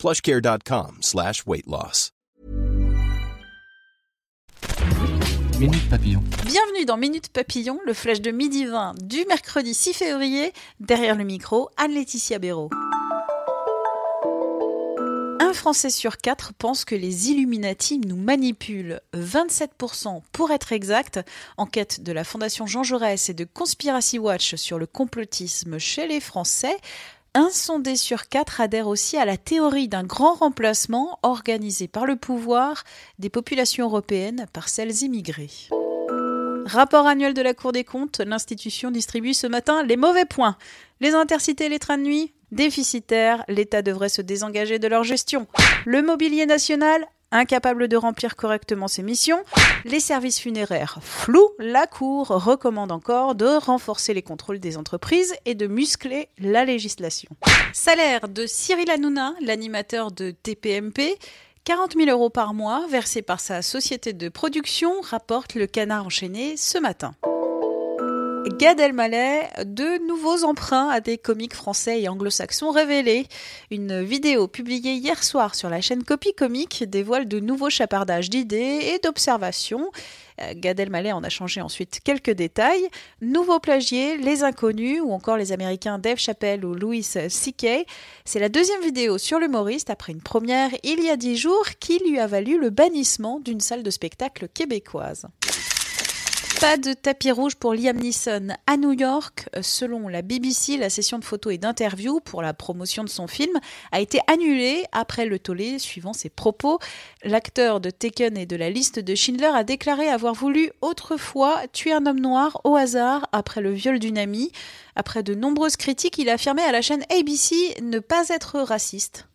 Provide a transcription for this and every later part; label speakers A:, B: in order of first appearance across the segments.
A: plushcare.com slash weight loss.
B: Minute Papillon.
C: Bienvenue dans Minute Papillon, le flash de midi 20 du mercredi 6 février. Derrière le micro, Anne-Laetitia Béraud. Un Français sur quatre pense que les Illuminati nous manipulent. 27% pour être exact. Enquête de la Fondation Jean Jaurès et de Conspiracy Watch sur le complotisme chez les Français. Un sondé sur quatre adhère aussi à la théorie d'un grand remplacement organisé par le pouvoir des populations européennes par celles immigrées. Rapport annuel de la Cour des comptes, l'institution distribue ce matin les mauvais points. Les intercités et les trains de nuit Déficitaires, l'État devrait se désengager de leur gestion. Le mobilier national Incapable de remplir correctement ses missions, les services funéraires flous, la Cour recommande encore de renforcer les contrôles des entreprises et de muscler la législation. Salaire de Cyril Hanouna, l'animateur de TPMP, 40 000 euros par mois versés par sa société de production, rapporte le canard enchaîné ce matin. Gad Elmaleh, de nouveaux emprunts à des comiques français et anglo-saxons révélés. Une vidéo publiée hier soir sur la chaîne Copy Comique dévoile de nouveaux chapardages d'idées et d'observations. Euh, Gad Elmaleh en a changé ensuite quelques détails. Nouveaux plagiers, les inconnus ou encore les américains Dave Chappelle ou Louis C.K. C'est la deuxième vidéo sur l'humoriste après une première il y a dix jours qui lui a valu le bannissement d'une salle de spectacle québécoise. Pas de tapis rouge pour Liam Neeson à New York. Selon la BBC, la session de photos et d'interviews pour la promotion de son film a été annulée après le tollé suivant ses propos. L'acteur de Taken et de la liste de Schindler a déclaré avoir voulu autrefois tuer un homme noir au hasard après le viol d'une amie. Après de nombreuses critiques, il a affirmé à la chaîne ABC ne pas être raciste.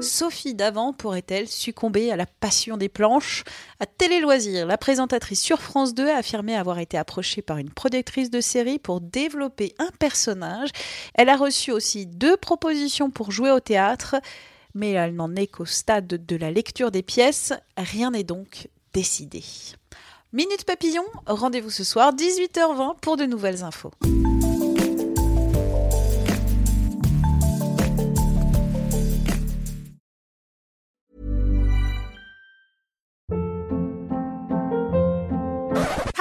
C: Sophie Davant pourrait-elle succomber à la passion des planches À Télé Loisirs, la présentatrice sur France 2 a affirmé avoir été approchée par une productrice de série pour développer un personnage. Elle a reçu aussi deux propositions pour jouer au théâtre, mais elle n'en est qu'au stade de la lecture des pièces. Rien n'est donc décidé. Minute Papillon, rendez-vous ce soir 18h20 pour de nouvelles infos.